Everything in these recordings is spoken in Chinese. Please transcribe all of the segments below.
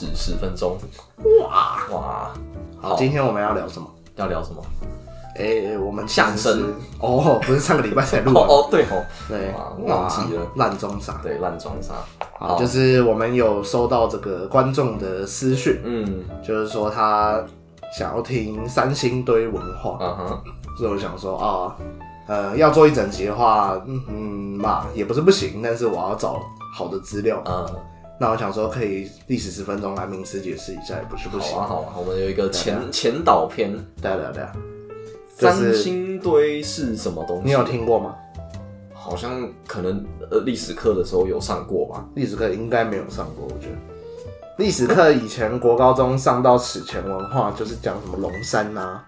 史十分钟。哇哇，好，今天我们要聊什么？要聊什么？哎、我们相声哦，不是上个礼拜才录完，哦哦，对哦，对，忘记了哇烂中傻。对，烂装傻。好，就是我们有收到这个观众的私讯，嗯就是说他想要听三星堆文化，嗯哼，所以我想说啊，呃，要做一整集的话，嗯嗯嘛也不是不行，但是我要找好的资料。嗯，那我想说，可以历史十分钟来名词解释一下，也不是不行。好啊好啊，我们有一个前前导片，对对对，就三星堆是什么东西？你有？听过吗？好像可能呃历史课的时候有上过吧。历史课应该没有上过，我觉得。历史课以前国高中上到史前文化，就是讲什么龙山呐、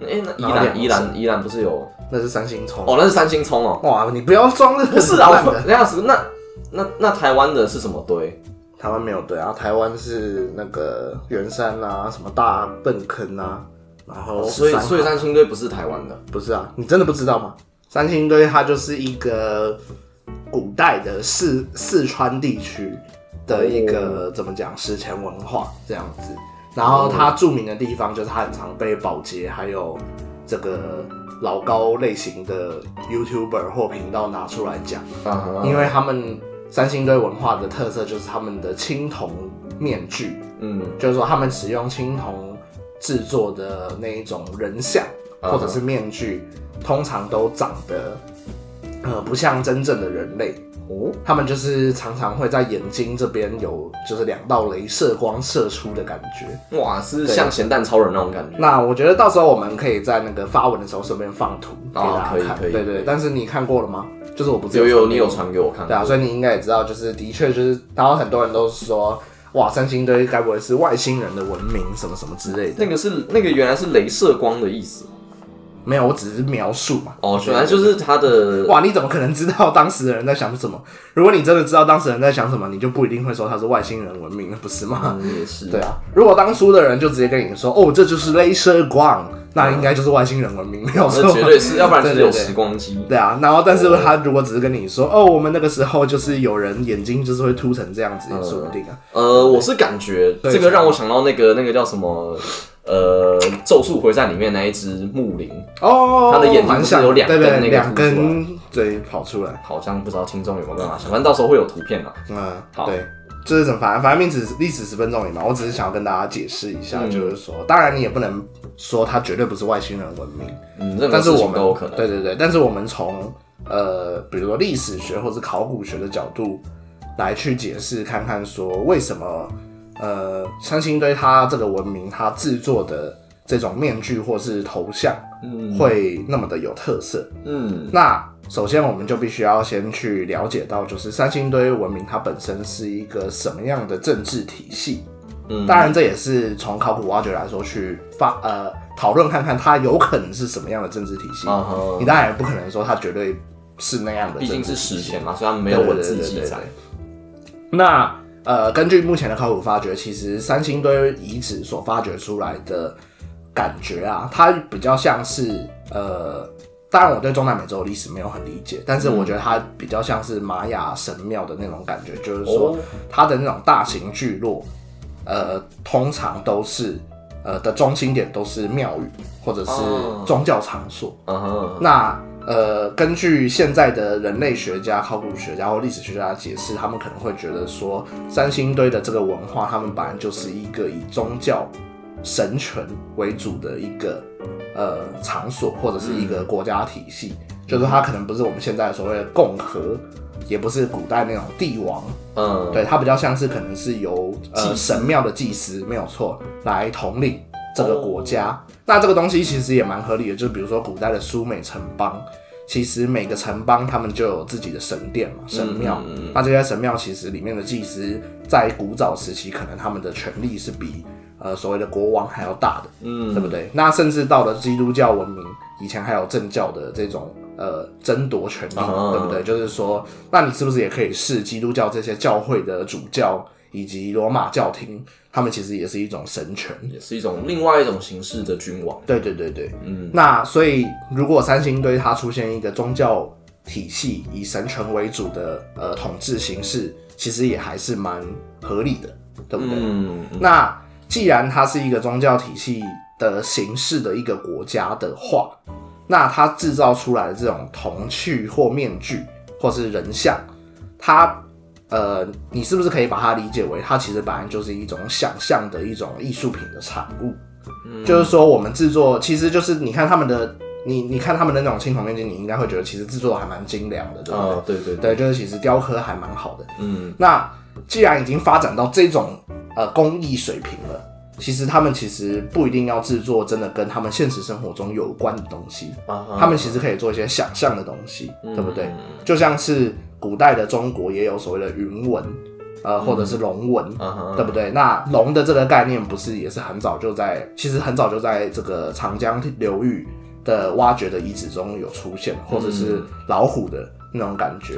哎，那宜兰宜兰宜兰不是有？那是三星葱。哦，那是三星葱哦。哇，你不要装是啊。那样子，那那那台湾的是什么堆？台湾没有对啊，台湾是那个圆山啊，什么大粪坑啊，然后所以三所以三星堆不是台湾的。不是啊，你真的不知道吗？三星堆它就是一个古代的四四川地区的一个、怎么讲史前文化这样子。然后它著名的地方就是它很常被保洁还有这个老高类型的 YouTuber 或频道拿出来讲，啊因为他们三星堆文化的特色就是他们的青铜面具，嗯就是说他们使用青铜制作的那一种人像嗯或者是面具，通常都长得呃不像真正的人类。哦，他们就是常常会在眼睛这边有就是两道镭射光射出的感觉。哇，是像咸蛋超人那种感觉。那我觉得到时候我们可以在那个发文的时候顺便放图给哦大家看。可以可以对对，但是你看过了吗？就是我不是有有传给你有传给我看对啊，所以你应该也知道，就是的确就是，然后很多人都说，哇，三星堆该不会是外星人的文明什么什么之类的？那个是那个原来是镭射光的意思没有，我只是描述嘛。哦，原来就是它的哇，你怎么可能知道当时的人在想什么？如果你真的知道当时人在想什么，你就不一定会说他是外星人文明了，不是吗？嗯也是对啊，如果当初的人就直接跟你说，哦，这就是镭射光，那应该就是外星人文明，没有错那。绝对是，要不然就是有对对对时光机。对啊，然后但是他如果只是跟你说，哦，我们那个时候就是有人眼睛就是会凸成这样子，也说不定啊。呃，我是感觉这个让我想到那个那个叫什么呃《咒术回战》里面那一只木灵，哦，他的眼睛是有两对对根那个两根嘴跑出来，好像不知道听众有没有办法想，反正到时候会有图片嘛。嗯，好对，就是怎么反正反正历史历史十分钟里嘛，我只是想要跟大家解释一下，嗯就是说，当然你也不能说它绝对不是外星人文明，嗯，任何但是我们都有可能。对对对，但是我们从呃，比如说历史学或者考古学的角度来去解释，看看说为什么呃三星堆它这个文明它制作的这种面具或是头像嗯会那么的有特色。嗯那首先我们就必须要先去了解到，就是三星堆文明它本身是一个什么样的政治体系。嗯，当然，这也是从考古挖掘来说去发呃讨论看看它有可能是什么样的政治体系。你当然也不可能说它绝对是那样的毕政治史前嘛，所以他们没有文字记载。那呃，根据目前的考古发掘，其实三星堆遗址所发掘出来的感觉啊，它比较像是呃，当然我对中南美洲的历史没有很理解，但是我觉得它比较像是玛雅神庙的那种感觉，就是说哦。它的那种大型聚落，呃，通常都是呃的中心点都是庙宇或者是哦。宗教场所。那呃，根据现在的人类学家、考古学家或历史学家的解释，他们可能会觉得说，三星堆的这个文化，他们本来就是一个以宗教神权为主的一个呃场所，或者是一个国家体系，就是它可能不是我们现在所谓的共和，也不是古代那种帝王，嗯，对，它比较像是可能是由呃神庙的祭司没有错来统领这个国家。那这个东西其实也蛮合理的，就是比如说古代的苏美城邦，其实每个城邦他们就有自己的神殿嘛、神庙。嗯嗯嗯。那这些神庙其实里面的祭司，在古早时期可能他们的权力是比呃所谓的国王还要大的。嗯，对不对？那甚至到了基督教文明，以前还有政教的这种呃争夺权利，啊对不对？就是说，那你是不是也可以视基督教这些教会的主教以及罗马教廷，他们其实也是一种神权？也是一种另外一种形式的君王。对对对对，嗯，那所以如果三星堆它出现一个宗教体系以神权为主的呃统治形式，其实也还是蛮合理的。对不对？嗯，那既然它是一个宗教体系的形式的一个国家的话，那它制造出来的这种铜器或面具或是人像，它呃，你是不是可以把它理解为它其实本来就是一种想象的一种艺术品的产物？就是说，我们制作其实就是你看他们的，你你看他们的那种青铜面具，你应该会觉得其实制作得还蛮精良的，对不对？啊，对对对，对，就是其实雕刻还蛮好的。嗯那既然已经发展到这种呃工艺水平了，其实他们其实不一定要制作真的跟他们现实生活中有关的东西，他们其实可以做一些想象的东西，嗯对不对？就像是古代的中国也有所谓的云纹，呃，或者是龙纹。对不对？那龙的这个概念不是也是很早就在，其实很早就在这个长江流域的挖掘的遗址中有出现，或者是老虎的那种感觉。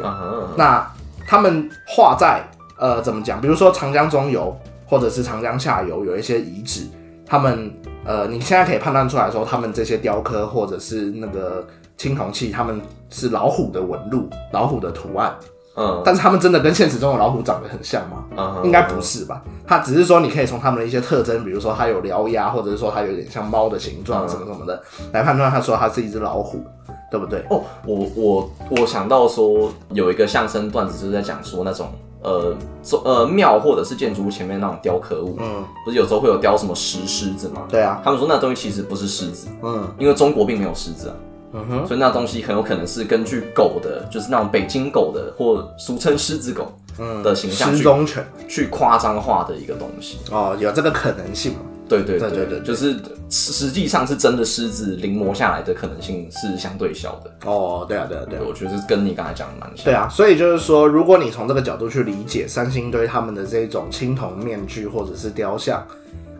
那他们画在呃怎么讲？比如说长江中游或者是长江下游有一些遗址，他们呃你现在可以判断出来说，他们这些雕刻或者是那个青铜器，他们是老虎的纹路、老虎的图案，嗯，但是他们真的跟现实中的老虎长得很像吗？嗯应该不是吧？它只是说你可以从他们的一些特征，比如说它有獠牙，或者是说它有点像猫的形状，嗯什么什么的，来判断它说它是一只老虎，对不对？哦，我我我想到说有一个相声段子，就是在讲说那种呃宗呃庙或者是建筑物前面那种雕刻物，嗯，不是有时候会有雕什么石狮子吗？对啊，他们说那东西其实不是狮子，嗯因为中国并没有狮子啊，嗯哼，所以那东西很有可能是根据狗的，就是那种北京狗的，或俗称狮子狗嗯的形象去去夸张化的一个东西。哦，有这个可能性嘛？对对对对对对就是实实际上是真的狮子临摹下来的可能性是相对小的。哦，对啊，对啊，对啊。我觉得是跟你刚才讲的蛮像。对啊，所以就是说，如果你从这个角度去理解三星堆他们的这种青铜面具或者是雕像，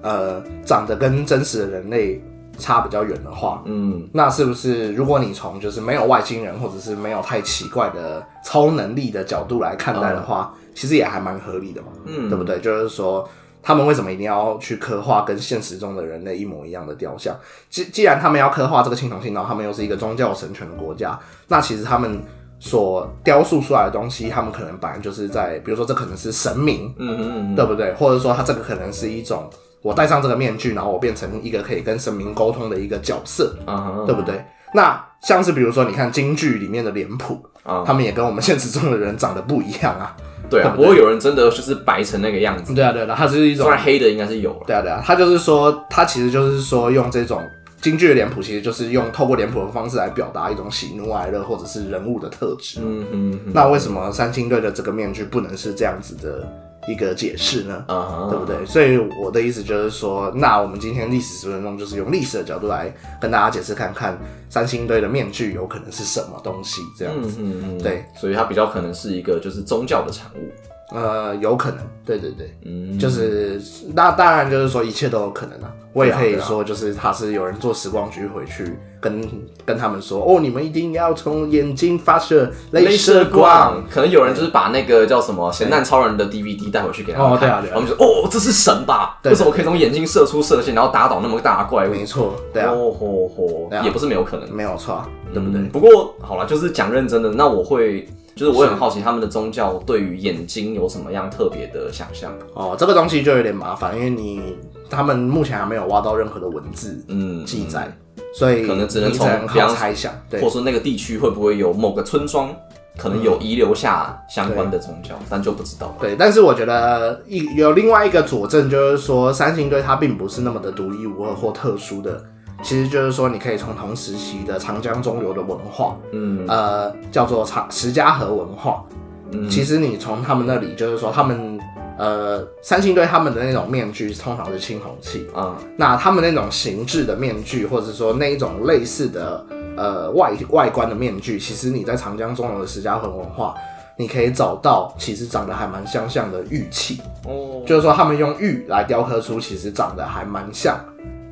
呃，长得跟真实的人类差比较远的话，嗯，那是不是如果你从就是没有外星人或者是没有太奇怪的超能力的角度来看待的话，其实也还蛮合理的嘛，嗯对不对？就是说。他们为什么一定要去刻画跟现实中的人类一模一样的雕像？既既然他们要刻画这个青铜器，然后他们又是一个宗教神权的国家，那其实他们所雕塑出来的东西，他们可能本来就是在，比如说这可能是神明，嗯嗯嗯，对不对？或者说他这个可能是一种我戴上这个面具，然后我变成一个可以跟神明沟通的一个角色，啊，对不对？那像是比如说，你看京剧里面的脸谱，啊，他们也跟我们现实中的人长得不一样啊。对啊，不会有人真的就是白成那个样子，对啊，对啊，他就是一种虽然黑的应该是有了。对啊，对啊，他就是说，他其实就是说用这种京剧的脸谱，其实就是用透过脸谱的方式来表达一种喜怒哀乐或者是人物的特质。嗯嗯嗯，那为什么三星队的这个面具不能是这样子的一个解释呢？对不对？所以我的意思就是说，那我们今天历史十分钟就是用历史的角度来跟大家解释看看三星堆的面具有可能是什么东西，这样子。嗯嗯嗯，对，所以它比较可能是一个就是宗教的产物。呃，有可能，对对对，嗯，就是那当然就是说一切都有可能啊。我也可以说，就是他是有人做时光局回去跟跟他们说，哦，你们一定要从眼睛发射镭射光。，可能有人就是把那个叫什么《咸蛋超人》的 DVD 带回去给他们看，哦对啊对我们就说哦，这是神吧？对为什么可以从眼睛射出射线，然后打倒那么大怪物？没错，对啊，哦吼吼对啊也不是没有可能，没有错啊，对不对？嗯不过好了，就是讲认真的，那我会。就是我很好奇他们的宗教对于眼睛有什么样特别的想象。哦，这个东西就有点麻烦，因为你他们目前还没有挖到任何的文字嗯，记载，所以可能只能从比方猜想。对或者说那个地区会不会有某个村庄可能有遗留下相关的宗教，但就不知道了。对，但是我觉得一有另外一个佐证，就是说三星堆它并不是那么的独一无二或特殊的，其实就是说你可以从同时期的长江中游的文化，嗯。呃，叫做长石家河文化，嗯。其实你从他们那里，就是说他们呃三星堆他们的那种面具通常是青铜器，啊。那他们那种形制的面具，或者是说那一种类似的呃外外观的面具，其实你在长江中游的石家河文化，你可以找到其实长得还蛮相像的玉器，哦，就是说他们用玉来雕刻出其实长得还蛮像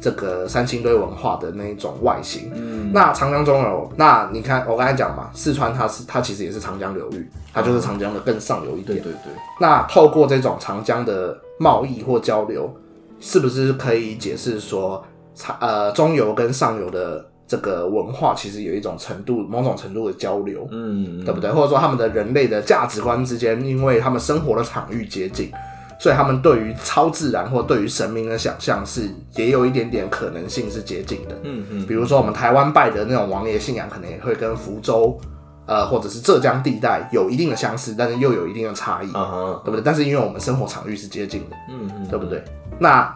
这个三星堆文化的那一种外形。嗯那长江中游，那你看我刚才讲嘛，四川它是它其实也是长江流域，它就是长江的更上游一点。对对对，那透过这种长江的贸易或交流，是不是可以解释说，长呃中游跟上游的这个文化其实有一种程度、某种程度的交流，嗯对不对？或者说他们的人类的价值观之间，因为他们生活的场域接近，所以他们对于超自然或对于神明的想象是也有一点点可能性是接近的。嗯嗯，比如说我们台湾拜的那种王爷信仰，可能也会跟福州呃或者是浙江地带有一定的相似，但是又有一定的差异，对不对？但是因为我们生活场域是接近的，嗯嗯，对不对？那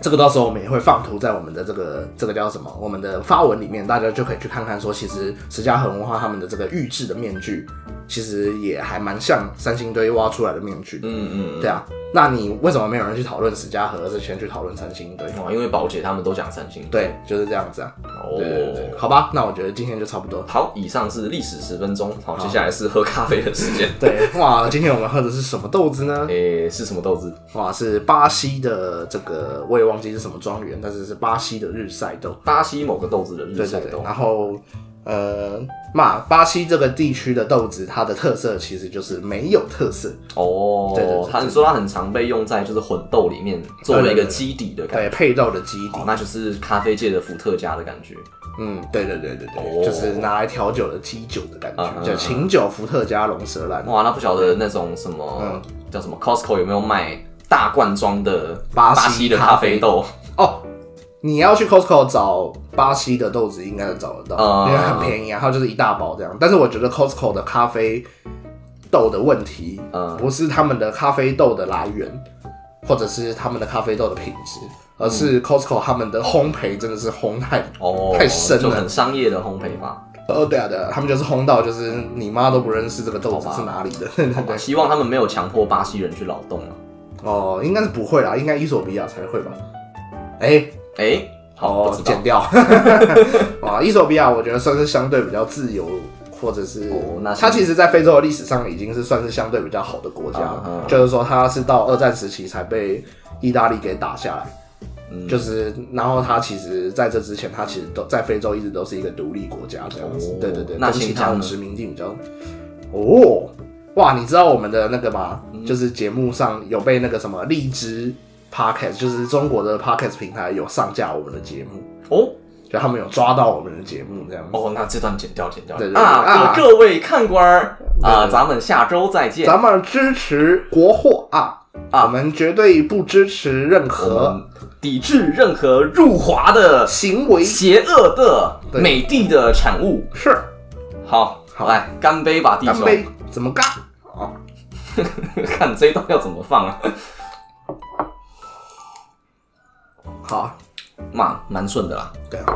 这个到时候我们也会放图在我们的这个这个叫什么？我们的发文里面，大家就可以去看看说，其实石家恒文化他们的这个玉制的面具，其实也还蛮像三星堆挖出来的面具。嗯嗯对啊，那你为什么没有人去讨论史家河，而是先去讨论三星堆？嗯，哦，因为宝姐他们都讲三星堆，对，就是这样子啊。哦，对对对，好吧，那我觉得今天就差不多。好，以上是历史十分钟，好，接下来是喝咖啡的时间。对，哇，今天我们喝的是什么豆子呢？诶、是什么豆子？哇，是巴西的这个，我也忘记是什么庄园，但是是巴西的日晒豆。巴西某个豆子的日晒豆。然后呃，嘛，巴西这个地区的豆子，它的特色其实就是没有特色，哦，对对对它你说它很常被用在就是混豆里面做了一个基底的感觉，对，配豆的基底哦，，那就是咖啡界的伏特加的感觉。嗯，对对对对对，哦就是拿来调酒的基酒的感觉，叫琴酒伏特加龙舌兰。哇，那不晓得那种什么、嗯叫什么 Costco 有没有卖大罐装的巴西西的咖啡豆？哦，你要去 Costco 找巴西的豆子，应该能找得到，嗯因为很便宜啊，它就是一大包这样。但是我觉得 Costco 的咖啡豆的问题，嗯不是他们的咖啡豆的来源，或者是他们的咖啡豆的品质，而是 Costco 他们的烘焙真的是烘太，哦，太深了就很商业的烘焙法。哦对啊对啊，他们就是烘到就是你妈都不认识这个豆子好吧是哪里的，对 对，对。希望他们没有强迫巴西人去劳动啊。哦，应该是不会啦，应该伊索比亚才会吧？哎、哎、好，剪。掉。啊，伊索比亚我觉得算是相对比较自由，或者是、哦那它其实，在非洲的历史上已经是算是相对比较好的国家就是说，它是到二战时期才被意大利给打下来。嗯就是，然后他其实在这之前，他其实都在非洲一直都是一个独立国家这样子。哦对对对，那跟其他的殖民地比较。哦，哇，你知道我们的那个吗？嗯就是节目上有被那个什么荔枝 Podcast，就是中国的 Podcast 平台有上架我们的节目。哦就他们有抓到我们的节目这样子。哦，那这段剪掉剪掉。对啊，啊各各位看官儿啊，咱们下周再见。咱们支持国货啊，啊我们绝对不支持任何抵制任何入华的行为。邪恶的美帝的产物。是，好，好来干杯吧，弟兄！干杯！怎么干？啊，看这一段要怎么放啊？好，蛮，蛮顺的啦。对啊。